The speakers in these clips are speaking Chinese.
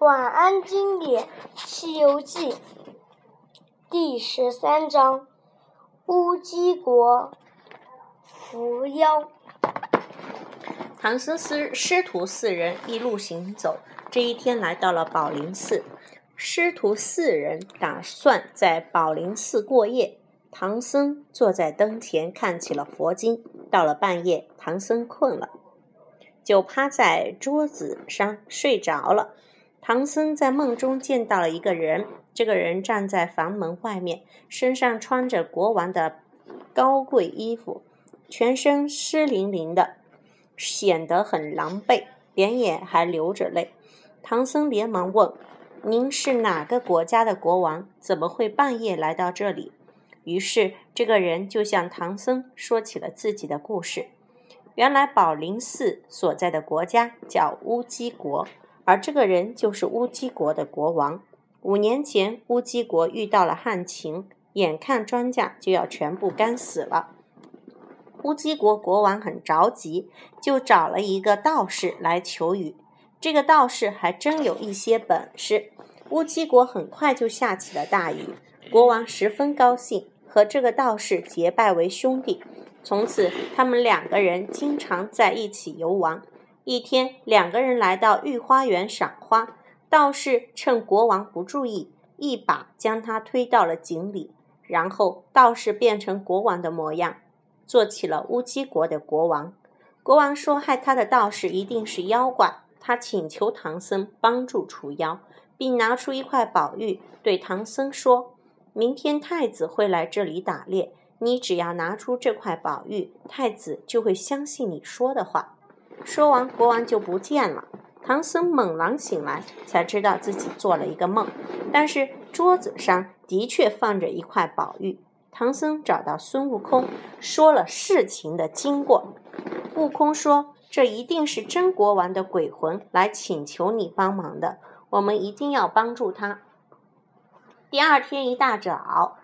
晚安经典《西游记》第十三章：乌鸡国伏妖。唐僧师师徒四人一路行走，这一天来到了宝林寺。师徒四人打算在宝林寺过夜。唐僧坐在灯前看起了佛经。到了半夜，唐僧困了，就趴在桌子上睡着了。唐僧在梦中见到了一个人，这个人站在房门外面，身上穿着国王的高贵衣服，全身湿淋淋的，显得很狼狈，脸也还流着泪。唐僧连忙问：“您是哪个国家的国王？怎么会半夜来到这里？”于是这个人就向唐僧说起了自己的故事。原来宝林寺所在的国家叫乌鸡国。而这个人就是乌鸡国的国王。五年前，乌鸡国遇到了旱情，眼看庄稼就要全部干死了。乌鸡国国王很着急，就找了一个道士来求雨。这个道士还真有一些本事。乌鸡国很快就下起了大雨，国王十分高兴，和这个道士结拜为兄弟。从此，他们两个人经常在一起游玩。一天，两个人来到御花园赏花，道士趁国王不注意，一把将他推到了井里。然后，道士变成国王的模样，做起了乌鸡国的国王。国王说：“害他的道士一定是妖怪。”他请求唐僧帮助除妖，并拿出一块宝玉，对唐僧说：“明天太子会来这里打猎，你只要拿出这块宝玉，太子就会相信你说的话。”说完，国王就不见了。唐僧猛然醒来，才知道自己做了一个梦。但是桌子上的确放着一块宝玉。唐僧找到孙悟空，说了事情的经过。悟空说：“这一定是真国王的鬼魂来请求你帮忙的，我们一定要帮助他。”第二天一大早，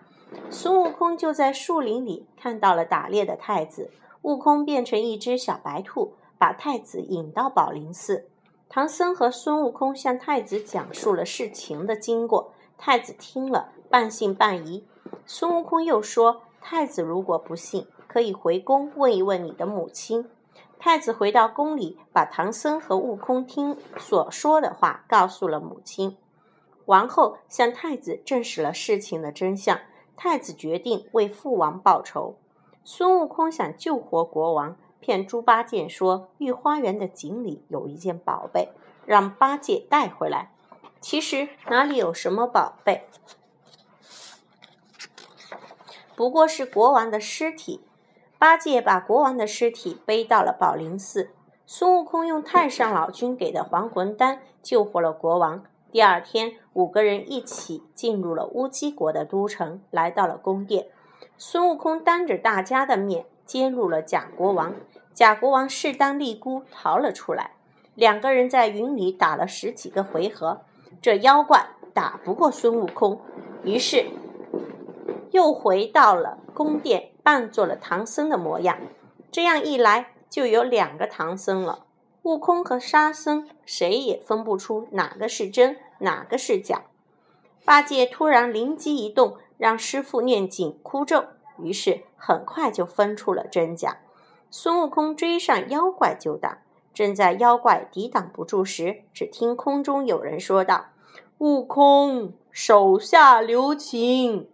孙悟空就在树林里看到了打猎的太子。悟空变成一只小白兔。把太子引到宝林寺，唐僧和孙悟空向太子讲述了事情的经过。太子听了，半信半疑。孙悟空又说：“太子如果不信，可以回宫问一问你的母亲。”太子回到宫里，把唐僧和悟空听所说的话告诉了母亲。王后向太子证实了事情的真相。太子决定为父王报仇。孙悟空想救活国王。骗猪八戒说，御花园的井里有一件宝贝，让八戒带回来。其实哪里有什么宝贝，不过是国王的尸体。八戒把国王的尸体背到了宝林寺。孙悟空用太上老君给的还魂丹救活了国王。第二天，五个人一起进入了乌鸡国的都城，来到了宫殿。孙悟空当着大家的面。揭露了假国王，假国王势单力孤逃了出来。两个人在云里打了十几个回合，这妖怪打不过孙悟空，于是又回到了宫殿，扮作了唐僧的模样。这样一来，就有两个唐僧了。悟空和沙僧谁也分不出哪个是真，哪个是假。八戒突然灵机一动，让师傅念紧箍咒。于是很快就分出了真假。孙悟空追上妖怪就打，正在妖怪抵挡不住时，只听空中有人说道：“悟空，手下留情。”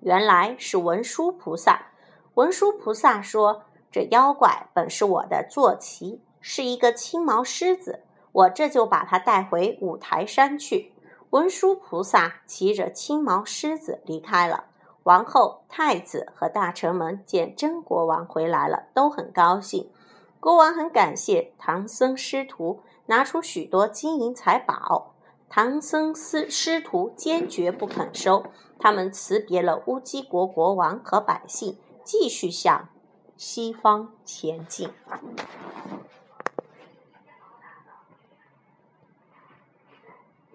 原来是文殊菩萨。文殊菩萨说：“这妖怪本是我的坐骑，是一个青毛狮子，我这就把它带回五台山去。”文殊菩萨骑着青毛狮子离开了。王后、太子和大臣们见真国王回来了，都很高兴。国王很感谢唐僧师徒，拿出许多金银财宝。唐僧师师徒坚决不肯收，他们辞别了乌鸡国国王和百姓，继续向西方前进。